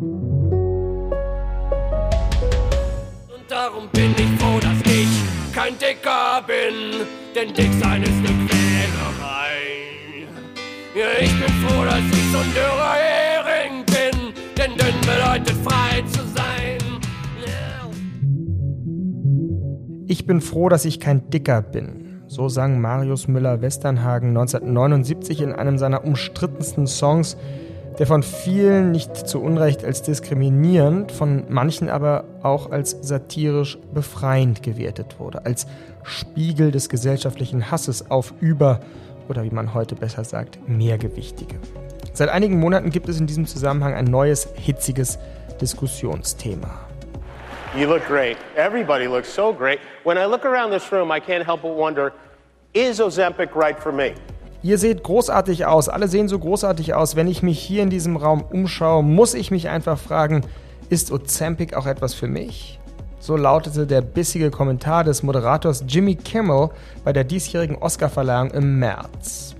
Und darum bin ich froh, dass ich kein Dicker bin, denn dick sein ist eine Quälerei. Ja, ich bin froh, dass ich so ein dürrer Hering bin, denn dünn bedeutet frei zu sein. Ich bin froh, dass ich kein Dicker bin. So sang Marius Müller-Westernhagen 1979 in einem seiner umstrittensten Songs, der von vielen nicht zu Unrecht als diskriminierend, von manchen aber auch als satirisch befreiend gewertet wurde, als Spiegel des gesellschaftlichen Hasses auf über oder wie man heute besser sagt, mehrgewichtige. Seit einigen Monaten gibt es in diesem Zusammenhang ein neues, hitziges Diskussionsthema. You look great. Everybody looks so great. When I look around this room, I can't help but wonder is Ozempic right for me? Ihr seht großartig aus, alle sehen so großartig aus. Wenn ich mich hier in diesem Raum umschaue, muss ich mich einfach fragen, ist Ozempic auch etwas für mich? So lautete der bissige Kommentar des Moderators Jimmy Kimmel bei der diesjährigen Oscarverleihung im März.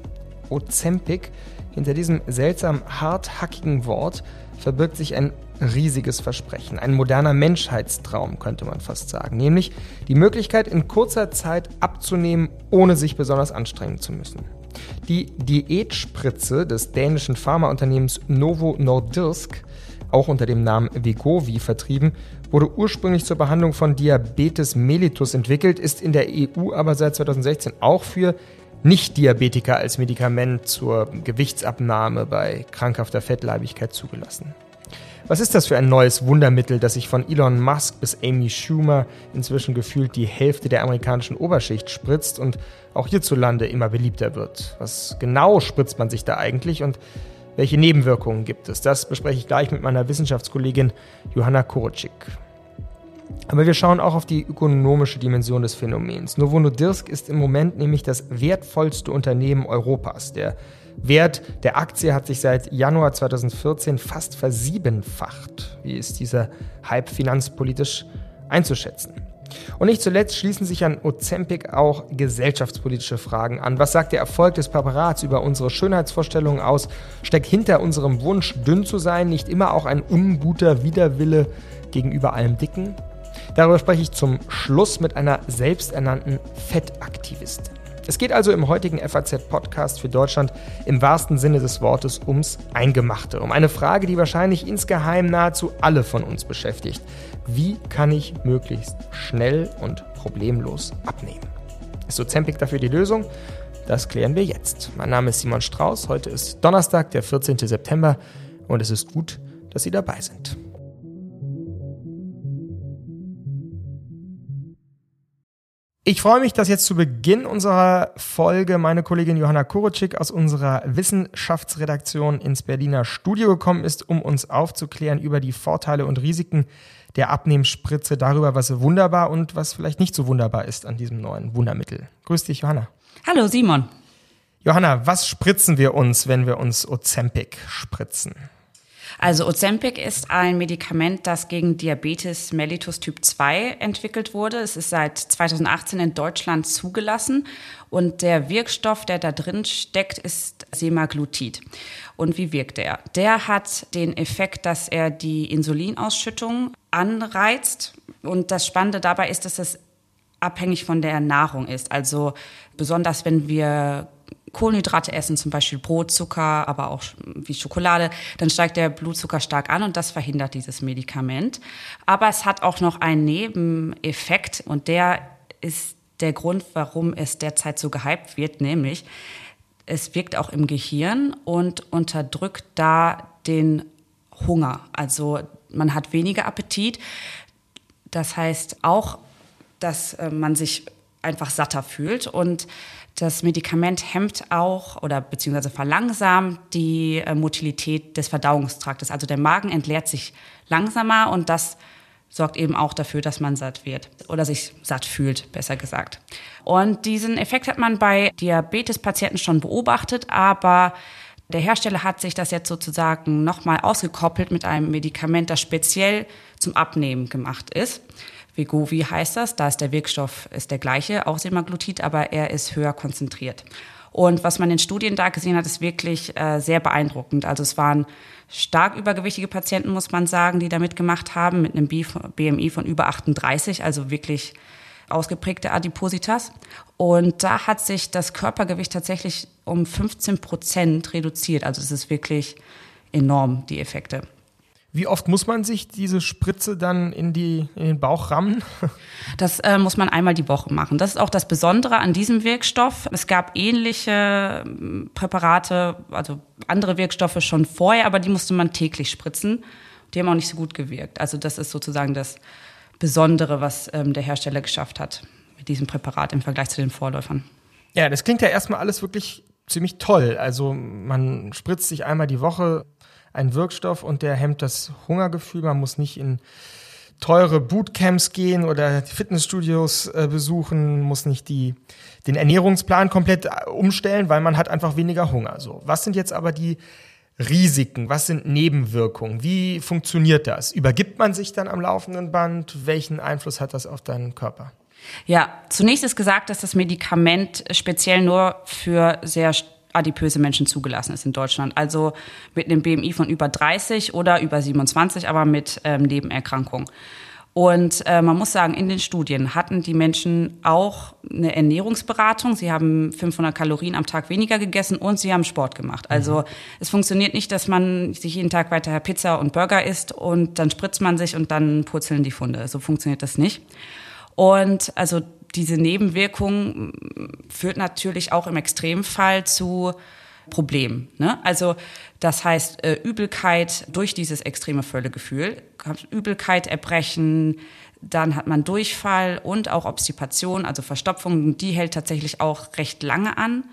Ozempic, hinter diesem seltsam harthackigen Wort verbirgt sich ein riesiges Versprechen, ein moderner Menschheitstraum könnte man fast sagen, nämlich die Möglichkeit in kurzer Zeit abzunehmen, ohne sich besonders anstrengen zu müssen. Die Diätspritze des dänischen Pharmaunternehmens Novo Nordisk, auch unter dem Namen Vegovi vertrieben, wurde ursprünglich zur Behandlung von Diabetes mellitus entwickelt, ist in der EU aber seit 2016 auch für Nicht-Diabetiker als Medikament zur Gewichtsabnahme bei krankhafter Fettleibigkeit zugelassen. Was ist das für ein neues Wundermittel, das sich von Elon Musk bis Amy Schumer inzwischen gefühlt die Hälfte der amerikanischen Oberschicht spritzt und auch hierzulande immer beliebter wird? Was genau spritzt man sich da eigentlich und welche Nebenwirkungen gibt es? Das bespreche ich gleich mit meiner Wissenschaftskollegin Johanna Korczyk. Aber wir schauen auch auf die ökonomische Dimension des Phänomens. Novo Nordisk ist im Moment nämlich das wertvollste Unternehmen Europas. Der Wert der Aktie hat sich seit Januar 2014 fast versiebenfacht. Wie ist dieser Hype finanzpolitisch einzuschätzen? Und nicht zuletzt schließen sich an Ozempic auch gesellschaftspolitische Fragen an. Was sagt der Erfolg des Präparats über unsere Schönheitsvorstellungen aus? Steckt hinter unserem Wunsch, dünn zu sein, nicht immer auch ein unguter Widerwille gegenüber allem Dicken? Darüber spreche ich zum Schluss mit einer selbsternannten Fettaktivistin. Es geht also im heutigen FAZ-Podcast für Deutschland im wahrsten Sinne des Wortes ums Eingemachte, um eine Frage, die wahrscheinlich insgeheim nahezu alle von uns beschäftigt. Wie kann ich möglichst schnell und problemlos abnehmen? Ist Ozempic dafür die Lösung? Das klären wir jetzt. Mein Name ist Simon Strauß. Heute ist Donnerstag, der 14. September und es ist gut, dass Sie dabei sind. Ich freue mich, dass jetzt zu Beginn unserer Folge meine Kollegin Johanna Kurczyk aus unserer Wissenschaftsredaktion ins Berliner Studio gekommen ist, um uns aufzuklären über die Vorteile und Risiken der Abnehmspritze, darüber, was wunderbar und was vielleicht nicht so wunderbar ist an diesem neuen Wundermittel. Grüß dich, Johanna. Hallo, Simon. Johanna, was spritzen wir uns, wenn wir uns Ozempic spritzen? Also Ozempic ist ein Medikament, das gegen Diabetes mellitus Typ 2 entwickelt wurde. Es ist seit 2018 in Deutschland zugelassen und der Wirkstoff, der da drin steckt, ist Semaglutid. Und wie wirkt der? Der hat den Effekt, dass er die Insulinausschüttung anreizt. Und das Spannende dabei ist, dass es abhängig von der Nahrung ist. Also besonders wenn wir Kohlenhydrate essen, zum Beispiel Brot, Zucker, aber auch wie Schokolade, dann steigt der Blutzucker stark an und das verhindert dieses Medikament. Aber es hat auch noch einen Nebeneffekt und der ist der Grund, warum es derzeit so gehypt wird, nämlich es wirkt auch im Gehirn und unterdrückt da den Hunger. Also man hat weniger Appetit. Das heißt auch, dass äh, man sich einfach satter fühlt und das Medikament hemmt auch oder beziehungsweise verlangsamt die äh, Motilität des Verdauungstraktes. Also der Magen entleert sich langsamer und das sorgt eben auch dafür, dass man satt wird oder sich satt fühlt, besser gesagt. Und diesen Effekt hat man bei Diabetespatienten schon beobachtet, aber der Hersteller hat sich das jetzt sozusagen nochmal ausgekoppelt mit einem Medikament, das speziell zum Abnehmen gemacht ist. Vegovi heißt das, da ist der Wirkstoff ist der gleiche, auch Semaglutid, aber er ist höher konzentriert. Und was man in Studien da gesehen hat, ist wirklich äh, sehr beeindruckend. Also es waren stark übergewichtige Patienten, muss man sagen, die da mitgemacht haben, mit einem BMI von über 38, also wirklich ausgeprägte Adipositas. Und da hat sich das Körpergewicht tatsächlich um 15 Prozent reduziert. Also es ist wirklich enorm, die Effekte. Wie oft muss man sich diese Spritze dann in, die, in den Bauch rammen? Das äh, muss man einmal die Woche machen. Das ist auch das Besondere an diesem Wirkstoff. Es gab ähnliche ähm, Präparate, also andere Wirkstoffe schon vorher, aber die musste man täglich spritzen. Die haben auch nicht so gut gewirkt. Also das ist sozusagen das Besondere, was ähm, der Hersteller geschafft hat mit diesem Präparat im Vergleich zu den Vorläufern. Ja, das klingt ja erstmal alles wirklich ziemlich toll. Also man spritzt sich einmal die Woche ein Wirkstoff und der hemmt das Hungergefühl. Man muss nicht in teure Bootcamps gehen oder Fitnessstudios äh, besuchen, muss nicht die, den Ernährungsplan komplett äh, umstellen, weil man hat einfach weniger Hunger. So, was sind jetzt aber die Risiken? Was sind Nebenwirkungen? Wie funktioniert das? Übergibt man sich dann am laufenden Band? Welchen Einfluss hat das auf deinen Körper? Ja, zunächst ist gesagt, dass das Medikament speziell nur für sehr adipöse Menschen zugelassen ist in Deutschland. Also mit einem BMI von über 30 oder über 27, aber mit ähm, Nebenerkrankungen. Und äh, man muss sagen, in den Studien hatten die Menschen auch eine Ernährungsberatung. Sie haben 500 Kalorien am Tag weniger gegessen und sie haben Sport gemacht. Also mhm. es funktioniert nicht, dass man sich jeden Tag weiter Pizza und Burger isst und dann spritzt man sich und dann purzeln die Funde. So funktioniert das nicht. Und also diese Nebenwirkung führt natürlich auch im Extremfall zu Problemen. Ne? Also das heißt äh, Übelkeit durch dieses extreme Völlegefühl, Übelkeit, Erbrechen, dann hat man Durchfall und auch Obstipation, also Verstopfung, die hält tatsächlich auch recht lange an.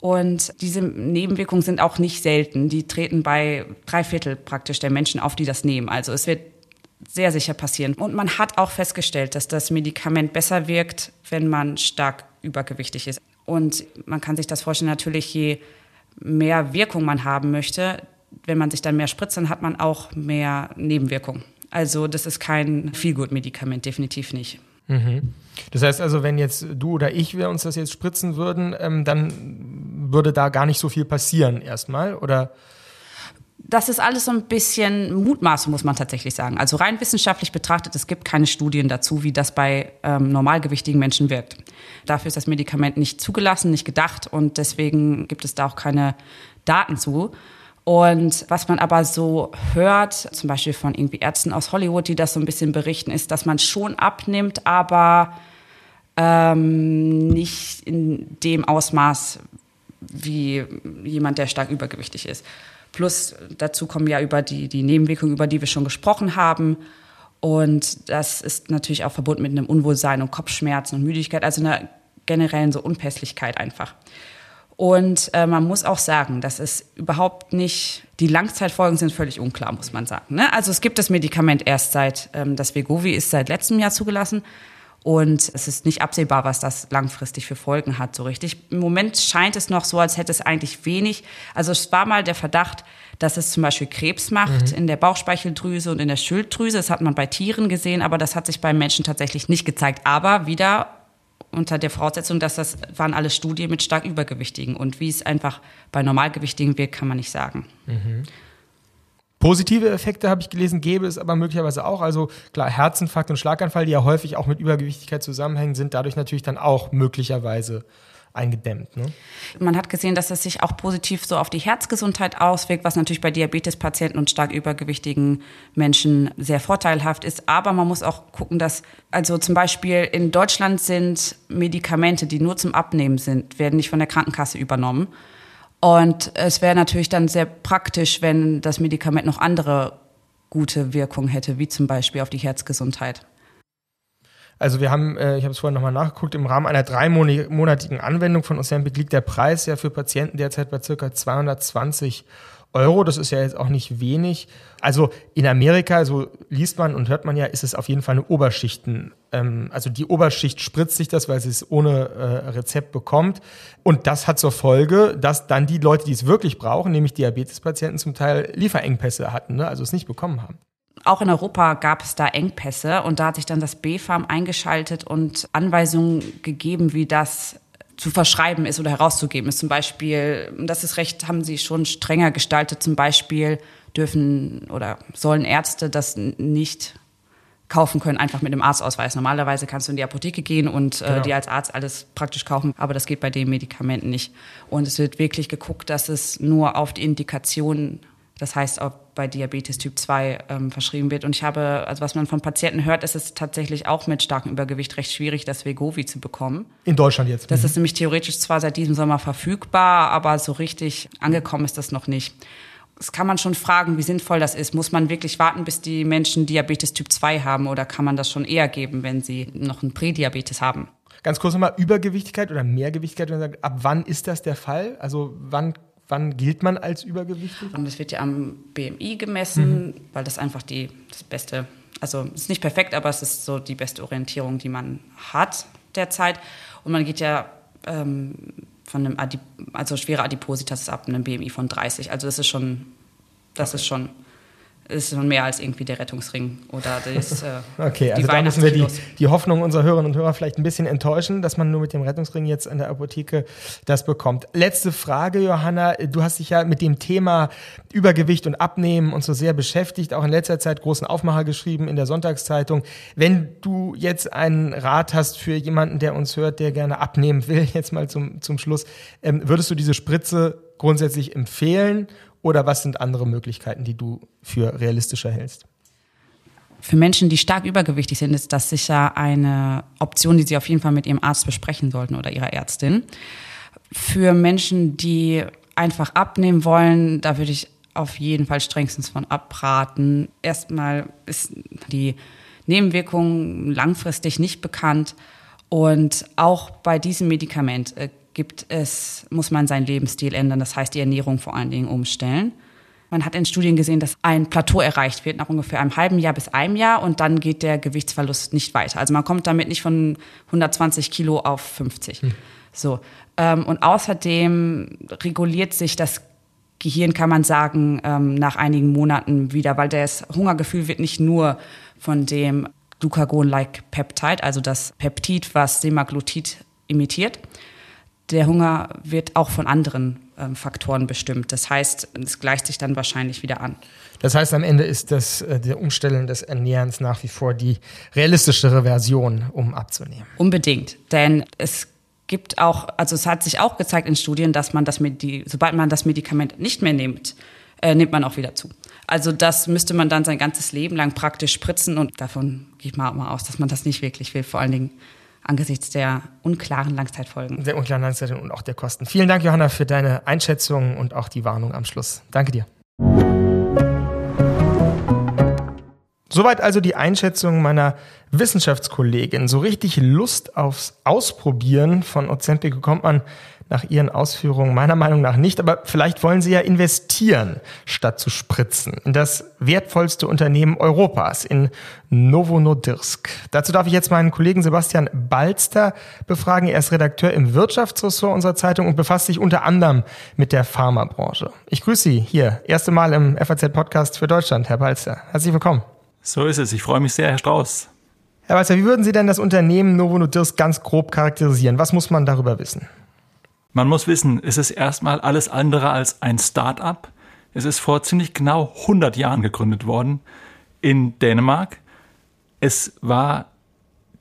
Und diese Nebenwirkungen sind auch nicht selten. Die treten bei drei Viertel praktisch der Menschen auf, die das nehmen. Also es wird sehr sicher passieren. Und man hat auch festgestellt, dass das Medikament besser wirkt, wenn man stark übergewichtig ist. Und man kann sich das vorstellen, natürlich, je mehr Wirkung man haben möchte, wenn man sich dann mehr spritzt, dann hat man auch mehr Nebenwirkungen. Also das ist kein Feelgood-Medikament, definitiv nicht. Mhm. Das heißt also, wenn jetzt du oder ich wir uns das jetzt spritzen würden, ähm, dann würde da gar nicht so viel passieren erstmal, oder? Das ist alles so ein bisschen Mutmaßung, muss man tatsächlich sagen. Also rein wissenschaftlich betrachtet, es gibt keine Studien dazu, wie das bei ähm, normalgewichtigen Menschen wirkt. Dafür ist das Medikament nicht zugelassen, nicht gedacht und deswegen gibt es da auch keine Daten zu. Und was man aber so hört, zum Beispiel von irgendwie Ärzten aus Hollywood, die das so ein bisschen berichten, ist, dass man schon abnimmt, aber ähm, nicht in dem Ausmaß wie jemand, der stark übergewichtig ist. Plus dazu kommen ja über die, die Nebenwirkungen, über die wir schon gesprochen haben. Und das ist natürlich auch verbunden mit einem Unwohlsein und Kopfschmerzen und Müdigkeit, also einer generellen so Unpässlichkeit einfach. Und äh, man muss auch sagen, dass es überhaupt nicht, die Langzeitfolgen sind völlig unklar, muss man sagen. Ne? Also es gibt das Medikament erst seit, ähm, das Vegovi ist seit letztem Jahr zugelassen. Und es ist nicht absehbar, was das langfristig für Folgen hat, so richtig. Im Moment scheint es noch so, als hätte es eigentlich wenig. Also es war mal der Verdacht, dass es zum Beispiel Krebs macht mhm. in der Bauchspeicheldrüse und in der Schilddrüse. Das hat man bei Tieren gesehen, aber das hat sich bei Menschen tatsächlich nicht gezeigt. Aber wieder unter der Voraussetzung, dass das waren alle Studien mit stark Übergewichtigen. Und wie es einfach bei Normalgewichtigen wirkt, kann man nicht sagen. Mhm. Positive Effekte habe ich gelesen, gäbe es aber möglicherweise auch. Also klar, Herzinfarkt und Schlaganfall, die ja häufig auch mit Übergewichtigkeit zusammenhängen, sind dadurch natürlich dann auch möglicherweise eingedämmt. Ne? Man hat gesehen, dass es sich auch positiv so auf die Herzgesundheit auswirkt, was natürlich bei Diabetespatienten und stark übergewichtigen Menschen sehr vorteilhaft ist. Aber man muss auch gucken, dass also zum Beispiel in Deutschland sind Medikamente, die nur zum Abnehmen sind, werden nicht von der Krankenkasse übernommen. Und es wäre natürlich dann sehr praktisch, wenn das Medikament noch andere gute Wirkungen hätte, wie zum Beispiel auf die Herzgesundheit. Also wir haben, äh, ich habe es vorhin nochmal nachgeguckt, im Rahmen einer dreimonatigen Anwendung von Ozempic liegt der Preis ja für Patienten derzeit bei circa 220 Euro. Das ist ja jetzt auch nicht wenig. Also in Amerika, so liest man und hört man ja, ist es auf jeden Fall eine Oberschichten. Ähm, also die Oberschicht spritzt sich das, weil sie es ohne äh, Rezept bekommt. Und das hat zur Folge, dass dann die Leute, die es wirklich brauchen, nämlich Diabetespatienten, zum Teil Lieferengpässe hatten, ne? also es nicht bekommen haben. Auch in Europa gab es da Engpässe und da hat sich dann das BfArM eingeschaltet und Anweisungen gegeben, wie das zu verschreiben ist oder herauszugeben ist. Zum Beispiel, das ist recht, haben sie schon strenger gestaltet. Zum Beispiel dürfen oder sollen Ärzte das nicht kaufen können, einfach mit dem Arztausweis. Normalerweise kannst du in die Apotheke gehen und äh, Genau. dir als Arzt alles praktisch kaufen, aber das geht bei den Medikamenten nicht. Und es wird wirklich geguckt, dass es nur auf die Indikation, das heißt auch bei Diabetes Typ 2 ähm, verschrieben wird. Und ich habe, also was man von Patienten hört, ist es tatsächlich auch mit starkem Übergewicht recht schwierig, das Wegovi zu bekommen. In Deutschland jetzt. Das ist nämlich theoretisch zwar seit diesem Sommer verfügbar, aber so richtig angekommen ist das noch nicht. Das kann man schon fragen, wie sinnvoll das ist. Muss man wirklich warten, bis die Menschen Diabetes Typ 2 haben oder kann man das schon eher geben, wenn sie noch einen Prädiabetes haben? Ganz kurz nochmal, Übergewichtigkeit oder Mehrgewichtigkeit, wenn man sagt, ab wann ist das der Fall? Also wann, wann gilt man als übergewichtig? Und das wird ja am BMI gemessen, weil das einfach die, das beste, also es ist nicht perfekt, aber es ist so die beste Orientierung, die man hat derzeit. Und man geht ja ähm, von einem Adip also schwere Adipositas ab einem BMI von 30. Also das ist schon, das ist schon, ist schon mehr als irgendwie der Rettungsring oder das, äh, Okay, also die da müssen wir die, die Hoffnung unserer Hörerinnen und Hörer vielleicht ein bisschen enttäuschen, dass man nur mit dem Rettungsring jetzt an der Apotheke das bekommt. Letzte Frage, Johanna. Du hast dich ja mit dem Thema Übergewicht und Abnehmen und so sehr beschäftigt, auch in letzter Zeit großen Aufmacher geschrieben in der Sonntagszeitung. Wenn du jetzt einen Rat hast für jemanden, der uns hört, der gerne abnehmen will, jetzt mal zum, zum Schluss, ähm, würdest du diese Spritze grundsätzlich empfehlen oder was sind andere Möglichkeiten, die du für realistischer hältst? Für Menschen, die stark übergewichtig sind, ist das sicher eine Option, die sie auf jeden Fall mit ihrem Arzt besprechen sollten oder ihrer Ärztin. Für Menschen, die einfach abnehmen wollen, da würde ich auf jeden Fall strengstens von abraten. Erstmal ist die Nebenwirkung langfristig nicht bekannt und auch bei diesem Medikament äh, gibt es, muss man seinen Lebensstil ändern, das heißt die Ernährung vor allen Dingen umstellen. Man hat in Studien gesehen, dass ein Plateau erreicht wird nach ungefähr einem halben Jahr bis einem Jahr und dann geht der Gewichtsverlust nicht weiter. Also man kommt damit nicht von 120 Kilo auf 50. So. Ähm, und außerdem reguliert sich das Gehirn, kann man sagen, ähm, nach einigen Monaten wieder, weil das Hungergefühl wird nicht nur von dem Glucagon-like Peptide, also das Peptid, was Semaglutid imitiert. Der Hunger wird auch von anderen ähm, Faktoren bestimmt. Das heißt, es gleicht sich dann wahrscheinlich wieder an. Das heißt, am Ende ist das äh, der Umstellen des Ernährens nach wie vor die realistischere Version, um abzunehmen. Unbedingt, denn es gibt auch, also es hat sich auch gezeigt in Studien, dass man das Medi sobald man das Medikament nicht mehr nimmt, äh, nimmt man auch wieder zu. Also das müsste man dann sein ganzes Leben lang praktisch spritzen und davon gehe ich mal, mal aus, dass man das nicht wirklich will, vor allen Dingen angesichts der unklaren Langzeitfolgen. Der unklaren Langzeit und auch der Kosten. Vielen Dank, Johanna, für deine Einschätzung und auch die Warnung am Schluss. Danke dir. Soweit also die Einschätzung meiner Wissenschaftskollegin. So richtig Lust aufs Ausprobieren von Ozempic bekommt man nach ihren Ausführungen meiner Meinung nach nicht, aber vielleicht wollen sie ja investieren, statt zu spritzen, in das wertvollste Unternehmen Europas, in Novo Nordisk. Dazu darf ich jetzt meinen Kollegen Sebastian Balster befragen. Er ist Redakteur im Wirtschaftsressort unserer Zeitung und befasst sich unter anderem mit der Pharmabranche. Ich grüße Sie hier, erste Mal im FAZ-Podcast für Deutschland, Herr Balster. Herzlich willkommen. So ist es. Ich freue mich sehr, Herr Strauß. Herr Balster, wie würden Sie denn das Unternehmen Novo Nordisk ganz grob charakterisieren? Was muss man darüber wissen? Man muss wissen, es ist erstmal alles andere als ein Start-up. Es ist vor ziemlich genau 100 Jahren gegründet worden in Dänemark. Es war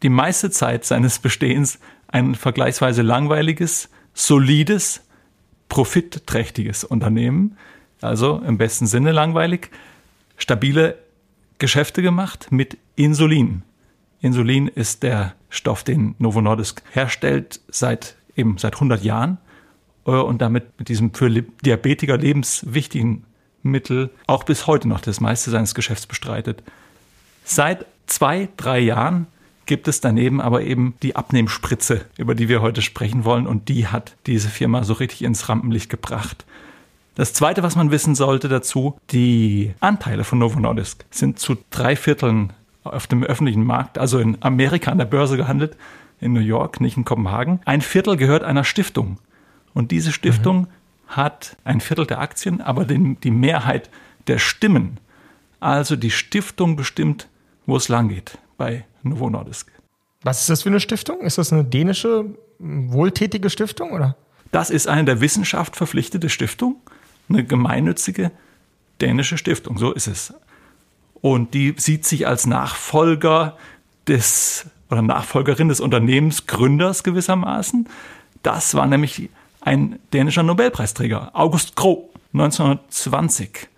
die meiste Zeit seines Bestehens ein vergleichsweise langweiliges, solides, profitträchtiges Unternehmen. Also im besten Sinne langweilig. Stabile Geschäfte gemacht mit Insulin. Insulin ist der Stoff, den Novo Nordisk herstellt seit eben seit 100 Jahren äh, und damit mit diesem für Diabetiker lebenswichtigen Mittel auch bis heute noch das meiste seines Geschäfts bestreitet. Seit zwei, drei Jahren gibt es daneben aber eben die Abnehmspritze, über die wir heute sprechen wollen und die hat diese Firma so richtig ins Rampenlicht gebracht. Das Zweite, was man wissen sollte dazu, die Anteile von Novo Nordisk sind zu drei Vierteln auf dem öffentlichen Markt, also in Amerika an der Börse gehandelt, in New York, nicht in Kopenhagen. Ein Viertel gehört einer Stiftung. Und diese Stiftung mhm. hat ein Viertel der Aktien, aber den, die Mehrheit der Stimmen. Also die Stiftung bestimmt, wo es lang geht bei Novo Nordisk. Was ist das für eine Stiftung? Ist das eine dänische wohltätige Stiftung, oder? Das ist eine der Wissenschaft verpflichtete Stiftung, eine gemeinnützige dänische Stiftung, so ist es. Und die sieht sich als Nachfolger des oder Nachfolgerin des Unternehmensgründers gewissermaßen. Das war nämlich ein dänischer Nobelpreisträger, August Krogh, 1920.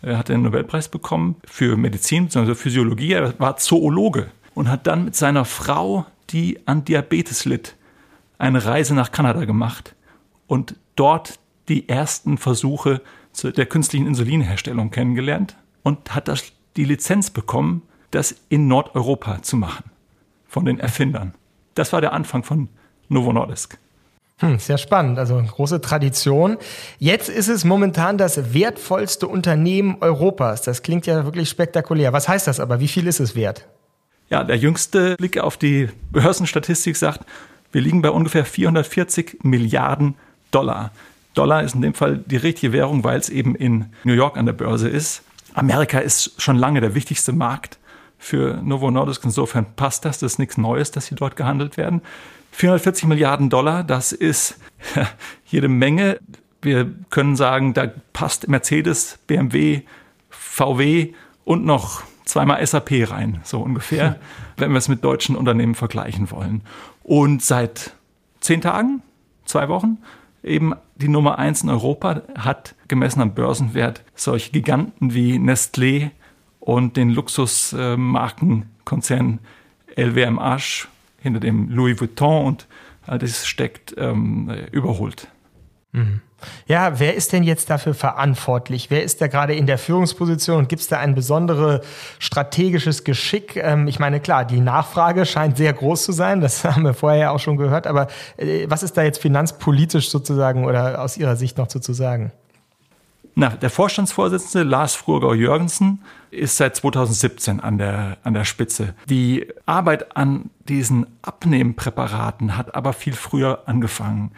Er hat den Nobelpreis bekommen für Medizin bzw. Physiologie. Er war Zoologe und hat dann mit seiner Frau, die an Diabetes litt, eine Reise nach Kanada gemacht und dort die ersten Versuche der künstlichen Insulinherstellung kennengelernt und hat das, die Lizenz bekommen, das in Nordeuropa zu machen von den Erfindern. Das war der Anfang von Novo Nordisk. Hm, sehr spannend, also große Tradition. Jetzt ist es momentan das wertvollste Unternehmen Europas. Das klingt ja wirklich spektakulär. Was heißt das aber? Wie viel ist es wert? Ja, der jüngste Blick auf die Börsenstatistik sagt, wir liegen bei ungefähr 440 Milliarden Dollar. Dollar ist in dem Fall die richtige Währung, weil es eben in New York an der Börse ist. Amerika ist schon lange der wichtigste Markt für Novo Nordisk. Insofern passt das. Das ist nichts Neues, dass sie dort gehandelt werden. 440 Milliarden Dollar, das ist jede Menge. Wir können sagen, da passt Mercedes, BMW, VW und noch zweimal SAP rein, so ungefähr, wenn wir es mit deutschen Unternehmen vergleichen wollen. Und seit zehn Tagen, zwei Wochen, eben die Nummer eins in Europa hat gemessen am Börsenwert solche Giganten wie Nestlé und den Luxusmarkenkonzern LVMH hinter dem Louis Vuitton und all das steckt ähm, überholt. Mhm. Ja, wer ist denn jetzt dafür verantwortlich? Wer ist da gerade in der Führungsposition und gibt es da ein besonderes strategisches Geschick? Ähm, ich meine, klar, die Nachfrage scheint sehr groß zu sein, das haben wir vorher ja auch schon gehört, aber äh, was ist da jetzt finanzpolitisch sozusagen oder aus Ihrer Sicht noch zu sagen? Na, der Vorstandsvorsitzende Lars Frurgau Jürgensen ist seit 2017 an der, an der Spitze. Die Arbeit an diesen Abnehmpräparaten hat aber viel früher angefangen.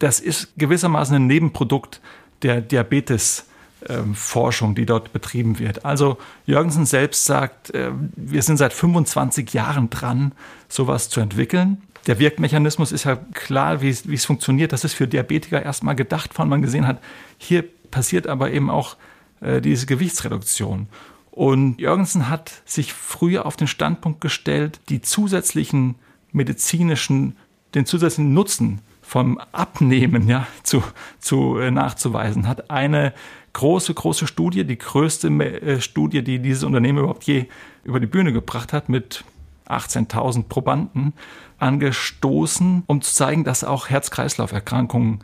Das ist gewissermaßen ein Nebenprodukt der Diabetesforschung, die dort betrieben wird. Also Jürgensen selbst sagt, äh, wir sind seit 25 Jahren dran, sowas zu entwickeln. Der Wirkmechanismus ist ja klar, wie es, funktioniert. Das ist für Diabetiker erstmal gedacht, von man gesehen hat, hier passiert aber eben auch äh, diese Gewichtsreduktion. Und Jürgensen hat sich früher auf den Standpunkt gestellt, die zusätzlichen medizinischen, den zusätzlichen Nutzen vom Abnehmen ja, zu, zu äh, nachzuweisen, hat eine große, große Studie, die größte äh, Studie, die dieses Unternehmen überhaupt je über die Bühne gebracht hat, mit 18.000 Probanden angestoßen, um zu zeigen, dass auch Herz-Kreislauf-Erkrankungen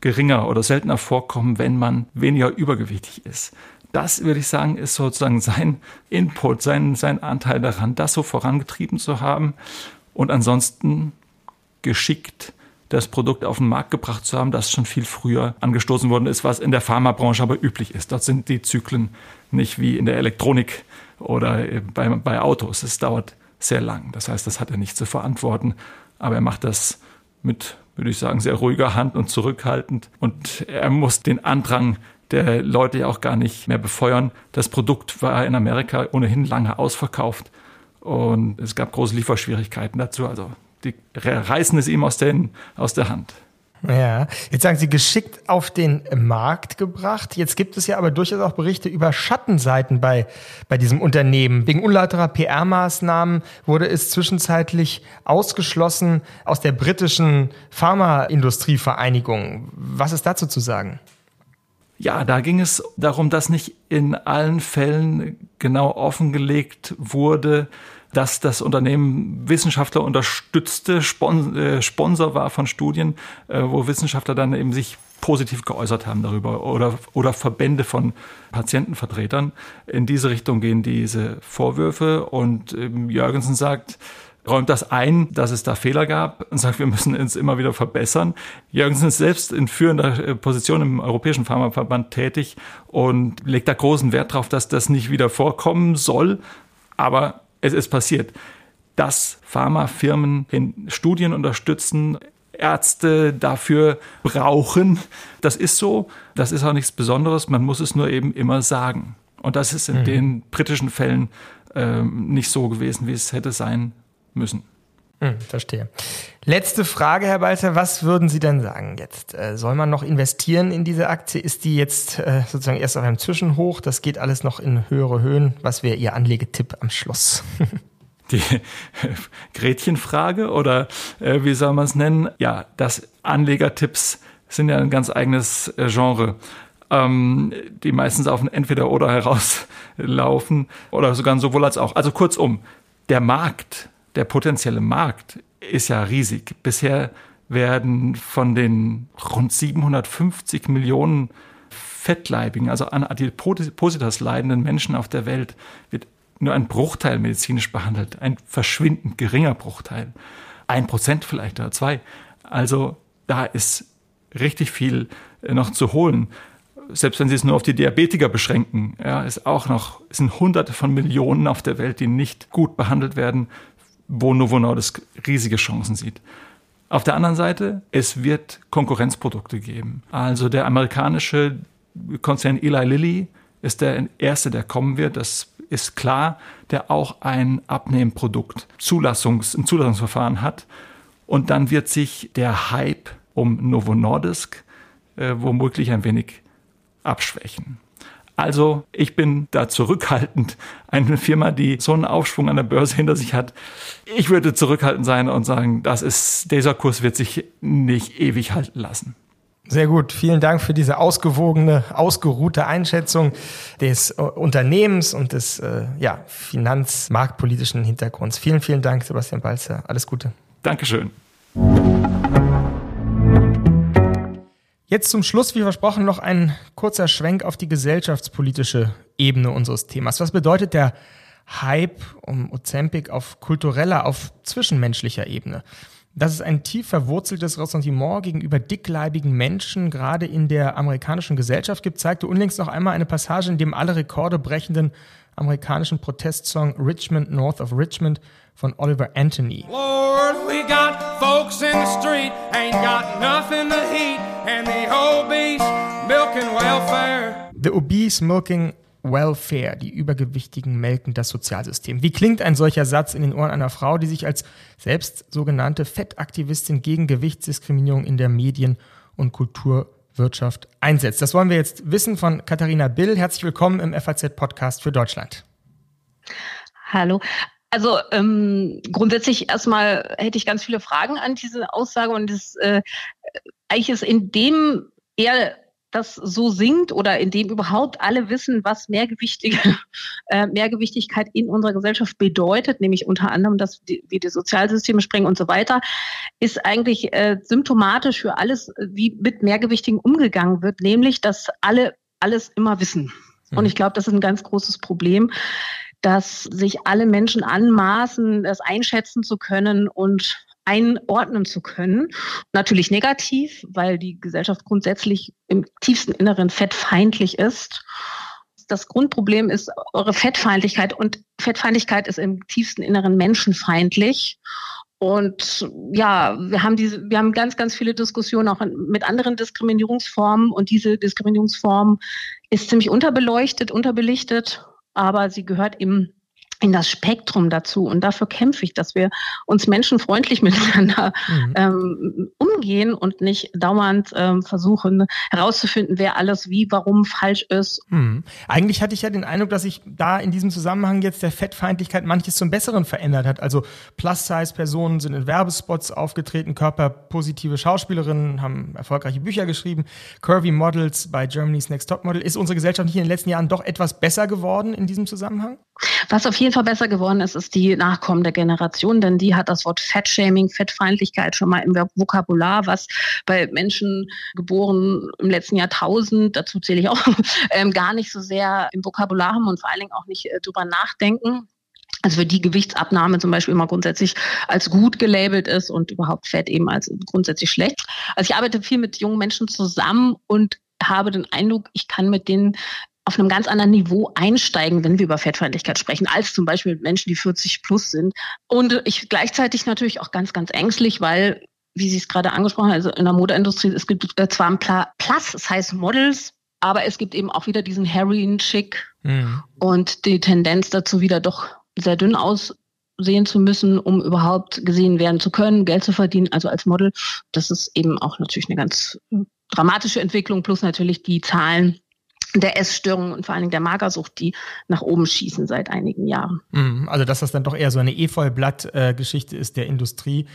geringer oder seltener vorkommen, wenn man weniger übergewichtig ist. Das würde ich sagen, ist sozusagen sein Input, sein, sein Anteil daran, das so vorangetrieben zu haben und ansonsten geschickt das Produkt auf den Markt gebracht zu haben, das schon viel früher angestoßen worden ist, was in der Pharmabranche aber üblich ist. Dort sind die Zyklen nicht wie in der Elektronik oder bei, bei Autos. Es dauert sehr lang. Das heißt, das hat er nicht zu verantworten, aber er macht das mit, würde ich sagen, sehr ruhiger Hand und zurückhaltend. Und er muss den Andrang der Leute ja auch gar nicht mehr befeuern. Das Produkt war in Amerika ohnehin lange ausverkauft und es gab große Lieferschwierigkeiten dazu. Also die reißen es ihm aus, den, aus der Hand. Ja, jetzt sagen Sie geschickt auf den Markt gebracht. Jetzt gibt es ja aber durchaus auch Berichte über Schattenseiten bei, bei diesem Unternehmen. Wegen unlauterer PR-Maßnahmen wurde es zwischenzeitlich ausgeschlossen aus der britischen Pharmaindustrievereinigung. Was ist dazu zu sagen? Ja, da ging es darum, dass nicht in allen Fällen genau offengelegt wurde, dass das Unternehmen Wissenschaftler unterstützte, äh, Sponsor war von Studien, äh, wo Wissenschaftler dann eben sich positiv geäußert haben darüber oder, oder Verbände von Patientenvertretern. In diese Richtung gehen diese Vorwürfe und ähm, Jürgensen sagt, räumt das ein, dass es da Fehler gab und sagt, wir müssen uns immer wieder verbessern. Jürgensen ist selbst in führender äh, Position im Europäischen Pharmaverband tätig und legt da großen Wert darauf, dass das nicht wieder vorkommen soll. Aber es ist passiert, dass Pharmafirmen in Studien unterstützen, Ärzte dafür brauchen. Das ist so. Das ist auch nichts Besonderes. Man muss es nur eben immer sagen. Und das ist in mhm. den britischen Fällen ähm, nicht so gewesen, wie es hätte sein müssen. Hm, verstehe. Letzte Frage, Herr Balzer. Was würden Sie denn sagen jetzt? Äh, soll man noch investieren in diese Aktie? Ist die jetzt äh, sozusagen erst auf einem Zwischenhoch? Das geht alles noch in höhere Höhen. Was wäre Ihr Anlegetipp am Schluss? die Gretchenfrage oder äh, wie soll man es nennen? Ja, das Anlegertipps sind ja ein ganz eigenes Genre, ähm, die meistens auf ein Entweder-Oder herauslaufen oder sogar sowohl als auch. Also kurzum, der Markt der potenzielle Markt ist ja riesig. Bisher werden von den rund 750 Millionen fettleibigen, also an Adipositas leidenden Menschen auf der Welt, wird nur ein Bruchteil medizinisch behandelt. Ein verschwindend geringer Bruchteil. Ein Prozent vielleicht oder zwei. Also da ist richtig viel äh, noch zu holen. Selbst wenn Sie es nur auf die Diabetiker beschränken, ja, ist auch noch, sind hunderte von Millionen auf der Welt, die nicht gut behandelt werden wo Novo Nordisk riesige Chancen sieht. Auf der anderen Seite, es wird Konkurrenzprodukte geben. Also der amerikanische Konzern Eli Lilly ist der erste, der kommen wird. Das ist klar, der auch ein Abnehmprodukt, Zulassungs, ein Zulassungsverfahren hat. Und dann wird sich der Hype um Novo Nordisk äh, womöglich ein wenig abschwächen. Also ich bin da zurückhaltend. Eine Firma, die so einen Aufschwung an der Börse hinter sich hat, ich würde zurückhaltend sein und sagen, das ist, dieser Kurs wird sich nicht ewig halten lassen. Sehr gut. Vielen Dank für diese ausgewogene, ausgeruhte Einschätzung des äh, Unternehmens und des äh, ja, finanzmarktpolitischen Hintergrunds. Vielen, vielen Dank, Sebastian Balzer. Alles Gute. Dankeschön. Jetzt zum Schluss, wie versprochen, noch ein kurzer Schwenk auf die gesellschaftspolitische Ebene unseres Themas. Was bedeutet der Hype um Ozempic auf kultureller, auf zwischenmenschlicher Ebene? Dass es ein tief verwurzeltes Ressentiment gegenüber dickleibigen Menschen gerade in der amerikanischen Gesellschaft gibt, zeigte unlängst noch einmal eine Passage, in dem alle Rekorde brechenden amerikanischen Protestsong Richmond North of Richmond von Oliver Anthony. Lord, we got folks in the street, ain't got nothing to eat, and the obese milking welfare. The obese milking Welfare, die Übergewichtigen melken das Sozialsystem. Wie klingt ein solcher Satz in den Ohren einer Frau, die sich als selbst sogenannte Fettaktivistin gegen Gewichtsdiskriminierung in der Medien- und Kulturwirtschaft einsetzt? Das wollen wir jetzt wissen von Katharina Bill. Herzlich willkommen im FAZ-Podcast für Deutschland. Hallo. Also ähm, grundsätzlich erstmal hätte ich ganz viele Fragen an diese Aussage und das äh, eigentlich ist in dem er das so singt oder in dem überhaupt alle wissen, was mehrgewichtige äh, Mehrgewichtigkeit in unserer Gesellschaft bedeutet, nämlich unter anderem, dass die, wir die Sozialsysteme sprengen und so weiter, ist eigentlich äh, symptomatisch für alles, wie mit Mehrgewichtigen umgegangen wird, nämlich, dass alle alles immer wissen. Und mhm. ich glaube, das ist ein ganz großes Problem dass sich alle Menschen anmaßen, das einschätzen zu können und einordnen zu können. Natürlich negativ, weil die Gesellschaft grundsätzlich im tiefsten Inneren fettfeindlich ist. Das Grundproblem ist eure Fettfeindlichkeit und Fettfeindlichkeit ist im tiefsten Inneren menschenfeindlich. Und ja, wir haben diese, wir haben ganz, ganz viele Diskussionen auch mit anderen Diskriminierungsformen und diese Diskriminierungsform ist ziemlich unterbeleuchtet, unterbelichtet aber sie gehört eben in das Spektrum dazu. Und dafür kämpfe ich, dass wir uns menschenfreundlich miteinander mhm. ähm, umgehen und nicht dauernd ähm, versuchen herauszufinden, wer alles wie, warum falsch ist. Mhm. Eigentlich hatte ich ja den Eindruck, dass sich da in diesem Zusammenhang jetzt der Fettfeindlichkeit manches zum Besseren verändert hat. Also Plus-Size-Personen sind in Werbespots aufgetreten, körperpositive Schauspielerinnen haben erfolgreiche Bücher geschrieben, Curvy Models bei Germany's Next Top Model. Ist unsere Gesellschaft nicht in den letzten Jahren doch etwas besser geworden in diesem Zusammenhang? Was auf jeden Fall besser geworden ist, ist die nachkommende Generation, denn die hat das Wort Fettshaming, Fettfeindlichkeit schon mal im Vokabular, was bei Menschen geboren im letzten Jahrtausend, dazu zähle ich auch, ähm, gar nicht so sehr im Vokabular haben und vor allen Dingen auch nicht äh, drüber nachdenken. Also für die Gewichtsabnahme zum Beispiel immer grundsätzlich als gut gelabelt ist und überhaupt Fett eben als grundsätzlich schlecht. Also ich arbeite viel mit jungen Menschen zusammen und habe den Eindruck, ich kann mit denen auf einem ganz anderen Niveau einsteigen, wenn wir über Fettfeindlichkeit sprechen, als zum Beispiel Menschen, die 40 plus sind. Und ich gleichzeitig natürlich auch ganz, ganz ängstlich, weil, wie Sie es gerade angesprochen haben, also in der Modeindustrie, es gibt zwar ein Plus, das heißt Models, aber es gibt eben auch wieder diesen Heroin-Chick mhm. und die Tendenz dazu wieder doch sehr dünn aus aussehen zu müssen, um überhaupt gesehen werden zu können, Geld zu verdienen, also als Model. Das ist eben auch natürlich eine ganz dramatische Entwicklung, plus natürlich die Zahlen der Essstörungen und vor allen Dingen der Magersucht, die nach oben schießen seit einigen Jahren. Mhm, also dass das dann doch eher so eine Efeublatt-Geschichte ist der Industrie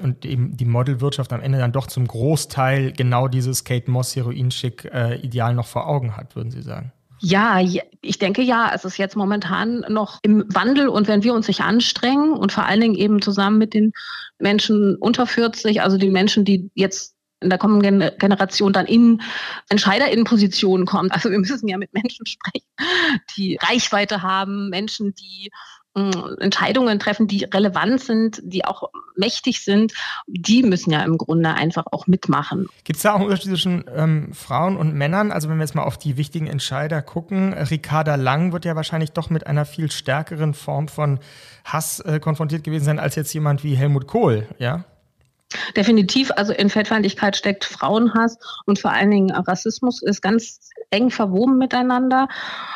und eben die Modelwirtschaft am Ende dann doch zum Großteil genau dieses Kate Moss Heroinschick-Ideal äh, noch vor Augen hat, würden Sie sagen? Ja, ich denke ja, es ist jetzt momentan noch im Wandel und wenn wir uns sich anstrengen und vor allen Dingen eben zusammen mit den Menschen unter 40, also die Menschen, die jetzt in der kommenden Generation dann in Entscheiderinnenpositionen kommt. Also wir müssen ja mit Menschen sprechen, die Reichweite haben, Menschen, die hm, Entscheidungen treffen, die relevant sind, die auch mächtig sind, die müssen ja im Grunde einfach auch mitmachen. Gibt es da auch einen Unterschied zwischen ähm, Frauen und Männern? Also wenn wir jetzt mal auf die wichtigen Entscheider gucken, Ricarda Lang wird ja wahrscheinlich doch mit einer viel stärkeren Form von Hass äh, konfrontiert gewesen sein als jetzt jemand wie Helmut Kohl, ja? Definitiv, also in Fettfeindlichkeit steckt Frauenhass und vor allen Dingen Rassismus ist ganz eng verwoben miteinander.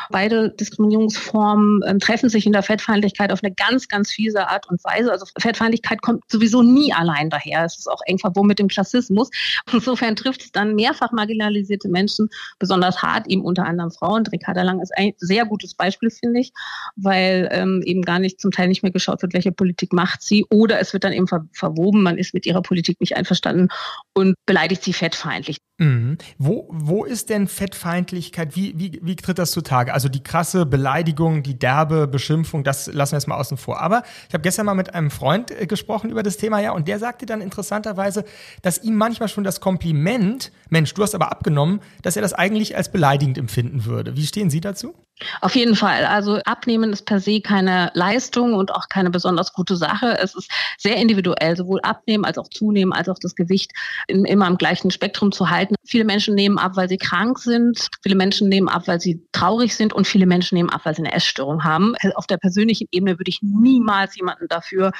Beide Diskriminierungsformen äh, treffen sich in der Fettfeindlichkeit auf eine ganz, ganz fiese Art und Weise. Also Fettfeindlichkeit kommt sowieso nie allein daher. Es ist auch eng verwoben mit dem Klassismus. Insofern trifft es dann mehrfach marginalisierte Menschen besonders hart, eben unter anderem Frauen. Ricarda Lang ist ein sehr gutes Beispiel, finde ich, weil ähm, eben gar nicht zum Teil nicht mehr geschaut wird, welche Politik macht sie oder es wird dann eben ver verwoben, man ist mit ihrer Politik nicht einverstanden und beleidigt sie fettfeindlich. Mhm. Wo, wo ist denn Fettfeindlichkeit? Wie, wie, wie tritt das zutage? Also die krasse Beleidigung, die derbe Beschimpfung, das lassen wir jetzt mal außen vor. Aber ich habe gestern mal mit einem Freund äh, gesprochen über das Thema, ja, und der sagte dann interessanterweise, dass ihm manchmal schon das Kompliment, Mensch, du hast aber abgenommen, dass er das eigentlich als beleidigend empfinden würde. Wie stehen Sie dazu? Auf jeden Fall. Also abnehmen ist per se keine Leistung und auch keine besonders gute Sache. Es ist sehr individuell, sowohl abnehmen als auch zunehmen, als auch das Gewicht immer im gleichen Spektrum zu halten. Viele Menschen nehmen ab, weil sie krank sind. Viele Menschen nehmen ab, weil sie traurig sind und viele Menschen nehmen ab, weil sie eine Essstörung haben. Auf der persönlichen Ebene würde ich niemals jemanden dafür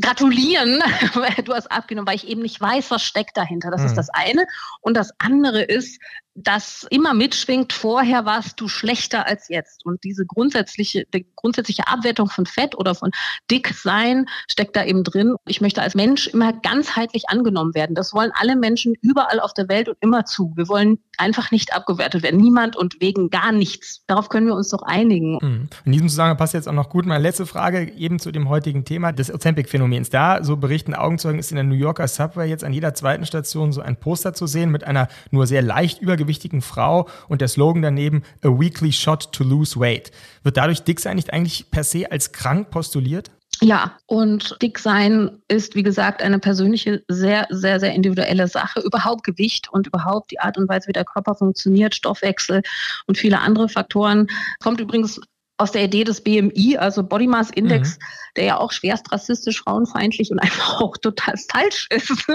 gratulieren, du hast abgenommen, weil ich eben nicht weiß, was steckt dahinter. Das mhm. ist das eine. Und das andere ist, das immer mitschwingt, vorher warst du schlechter als jetzt. Und diese grundsätzliche, die grundsätzliche Abwertung von Fett oder von Dicksein steckt da eben drin. Ich möchte als Mensch immer ganzheitlich angenommen werden. Das wollen alle Menschen überall auf der Welt und immer zu. Wir wollen einfach nicht abgewertet werden. Niemand und wegen gar nichts. Darauf können wir uns doch einigen. Mhm. In diesem Zusammenhang passt jetzt auch noch gut meine letzte Frage eben zu dem heutigen Thema des Ozempic-Phänomens. Da, so berichten Augenzeugen, ist in der New Yorker Subway jetzt an jeder zweiten Station so ein Poster zu sehen mit einer nur sehr leicht übergewichtigen Frau und der Slogan daneben A Weekly Shot to Lose Weight. Wird dadurch Dicksein nicht eigentlich per se als krank postuliert? Ja, und Dicksein ist, wie gesagt, eine persönliche, sehr, sehr, sehr individuelle Sache. Überhaupt Gewicht und überhaupt die Art und Weise, wie der Körper funktioniert, Stoffwechsel und viele andere Faktoren. Kommt übrigens aus der Idee des BMI, also Body Mass Index, mhm. der ja auch schwerst rassistisch, frauenfeindlich und einfach auch total falsch ist.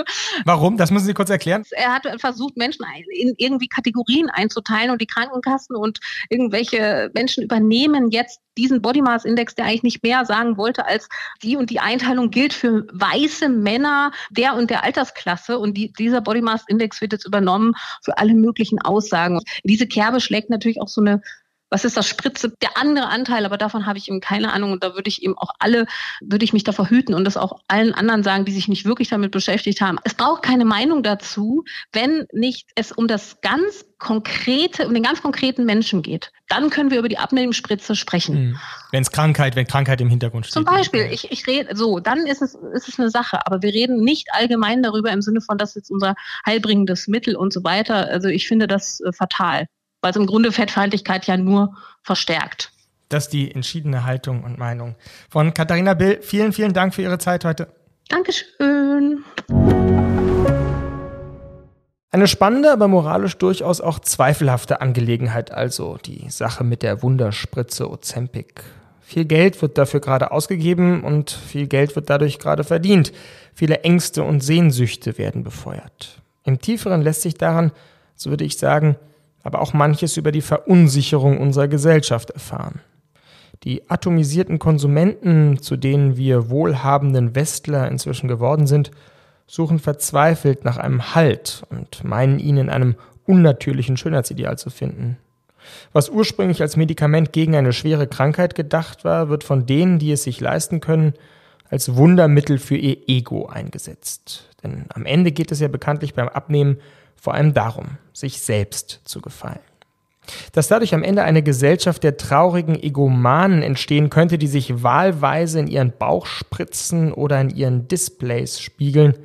Warum? Das müssen Sie kurz erklären. Er hat versucht, Menschen in irgendwie Kategorien einzuteilen und die Krankenkassen und irgendwelche Menschen übernehmen jetzt diesen Body Mass Index, der eigentlich nicht mehr sagen wollte, als die und die Einteilung gilt für weiße Männer der und der Altersklasse und die, dieser Body Mass Index wird jetzt übernommen für alle möglichen Aussagen. Diese Kerbe schlägt natürlich auch so eine was ist das Spritze, der andere Anteil, aber davon habe ich eben keine Ahnung und da würde ich eben auch alle, würde ich mich davor hüten und das auch allen anderen sagen, die sich nicht wirklich damit beschäftigt haben. Es braucht keine Meinung dazu, wenn nicht es um das ganz konkrete, um den ganz konkreten Menschen geht. Dann können wir über die Abnehmspritze sprechen. Hm. Wenn es Krankheit, wenn Krankheit im Hintergrund steht. Zum Beispiel, ich, ich rede, so, dann ist es, ist es eine Sache, aber wir reden nicht allgemein darüber im Sinne von, das ist jetzt unser heilbringendes Mittel und so weiter. Also ich finde das äh, fatal weil es im Grunde Fettfeindlichkeit ja nur verstärkt. Das ist die entschiedene Haltung und Meinung von Katharina Bill. Vielen, vielen Dank für Ihre Zeit heute. Dankeschön. Eine spannende, aber moralisch durchaus auch zweifelhafte Angelegenheit also, die Sache mit der Wunderspritze Ozempic. Viel Geld wird dafür gerade ausgegeben und viel Geld wird dadurch gerade verdient. Viele Ängste und Sehnsüchte werden befeuert. Im Tieferen lässt sich daran, so würde ich sagen, aber auch manches über die Verunsicherung unserer Gesellschaft erfahren. Die atomisierten Konsumenten, zu denen wir wohlhabenden Westler inzwischen geworden sind, suchen verzweifelt nach einem Halt und meinen ihn in einem unnatürlichen Schönheitsideal zu finden. Was ursprünglich als Medikament gegen eine schwere Krankheit gedacht war, wird von denen, die es sich leisten können, als Wundermittel für ihr Ego eingesetzt. Denn am Ende geht es ja bekanntlich beim Abnehmen vor allem darum, sich selbst zu gefallen. Dass dadurch am Ende eine Gesellschaft der traurigen Egomanen entstehen könnte, die sich wahlweise in ihren Bauchspritzen oder in ihren Displays spiegeln,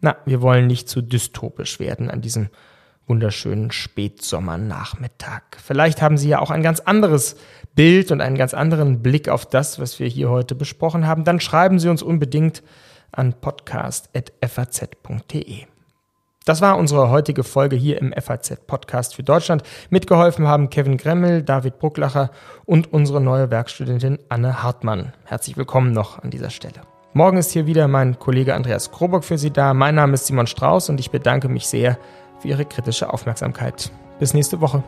na, wir wollen nicht zu dystopisch werden an diesem wunderschönen Spätsommernachmittag. Vielleicht haben Sie ja auch ein ganz anderes Bild und einen ganz anderen Blick auf das, was wir hier heute besprochen haben. Dann schreiben Sie uns unbedingt an podcast.faz.de. Das war unsere heutige Folge hier im FAZ Podcast für Deutschland. Mitgeholfen haben Kevin Gremmel, David Brucklacher und unsere neue Werkstudentin Anne Hartmann. Herzlich willkommen noch an dieser Stelle. Morgen ist hier wieder mein Kollege Andreas Krobock für Sie da. Mein Name ist Simon Strauß und ich bedanke mich sehr für Ihre kritische Aufmerksamkeit. Bis nächste Woche.